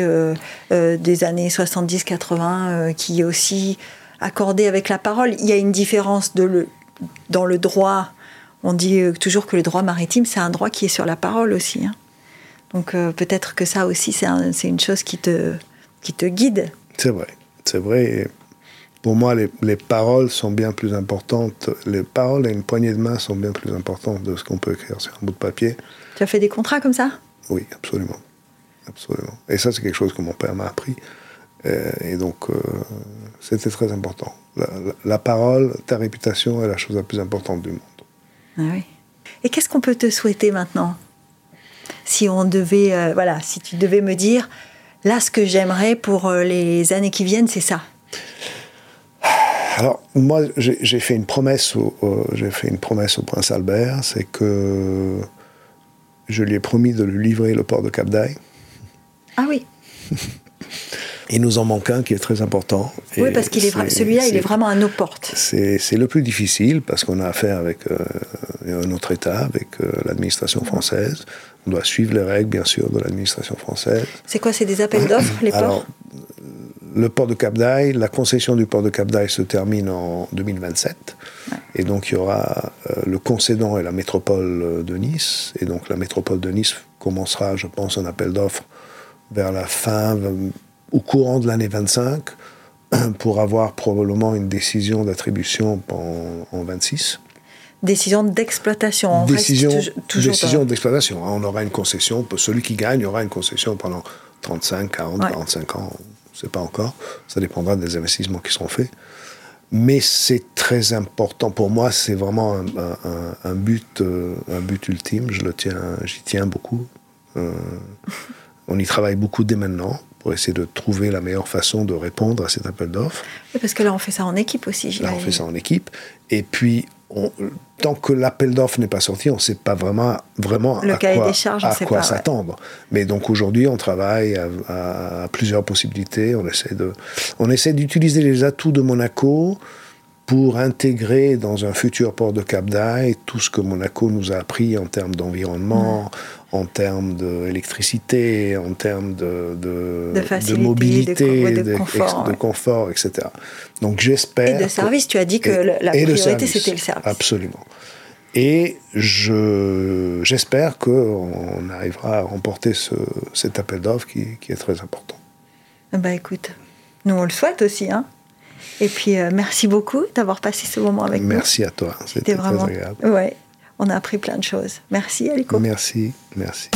des années 70-80 qui aussi accordé avec la parole. Il y a une différence dans le droit. On dit euh, toujours que le droit maritime, c'est un droit qui est sur la parole aussi. Hein. Donc euh, peut-être que ça aussi, c'est une chose qui te, qui te guide. C'est vrai, c'est vrai. Pour moi, les, les, paroles sont bien plus importantes. Les paroles et une poignée de main sont bien plus importantes de ce qu'on peut écrire sur un bout de papier. Tu as fait des contrats comme ça? Oui, absolument. absolument. Et ça, c'est quelque chose que mon père m'a appris. Euh, et donc, c'était très important. La, parole, ta réputation est la chose la plus importante du monde. Ah oui. Et qu'est-ce qu'on peut te souhaiter maintenant? Si on devait, euh, voilà, si tu devais me dire, là, ce que j'aimerais pour euh, les années qui viennent, c'est ça. Alors moi, j'ai fait une promesse au, j'ai fait une promesse au prince Albert, c'est que je lui ai promis de lui livrer le port de Cap d'Aille. Ah oui. Il nous en manque un qui est très important. Oui, parce qu'il est, celui-là, il est vraiment à nos portes. C'est le plus difficile parce qu'on a affaire avec euh, un autre État, avec euh, l'administration française. On doit suivre les règles, bien sûr, de l'administration française. C'est quoi C'est des appels d'offres, les ports? Alors, le port de Cap d'Aille, la concession du port de Cap d'Aille se termine en 2027. Et donc, il y aura euh, le concédant et la métropole de Nice. Et donc, la métropole de Nice commencera, je pense, un appel d'offres vers la fin, au courant de l'année 25 pour avoir probablement une décision d'attribution en, en 26. Décision d'exploitation. Décision, décision d'exploitation. On aura une concession. Celui qui gagne aura une concession pendant 35, 40, 45 ans. Ne sait pas encore. Ça dépendra des investissements qui seront faits. Mais c'est très important pour moi. C'est vraiment un, but, un but ultime. Je le tiens, j'y tiens beaucoup. on y travaille beaucoup dès maintenant pour essayer de trouver la meilleure façon de répondre à cet appel d'offres. parce que là, on fait ça en équipe aussi. Là, on fait ça en équipe. Et puis, tant que l'appel d'offres n'est pas sorti, on ne sait pas vraiment, vraiment Le à quoi, à quoi s'attendre. Mais donc aujourd'hui, on travaille à, plusieurs possibilités. On essaie de, on essaie d'utiliser les atouts de Monaco pour intégrer dans un futur port de Cap d'Aille tout ce que Monaco nous a appris en termes d'environnement, en termes d'électricité, en termes de, de, mobilité, de, confort. etc. Donc j'espère. Et de service, tu as dit que la priorité c'était le service. Absolument. Et j'espère qu'on arrivera à remporter ce, cet appel d'offres qui, qui, est très important. Bah écoute, nous on le souhaite aussi. Hein et puis, euh, merci beaucoup d'avoir passé ce moment avec nous. Merci à toi. C'était vraiment... très agréable. Ouais, on a appris plein de choses. Merci, Aliko. Merci, merci.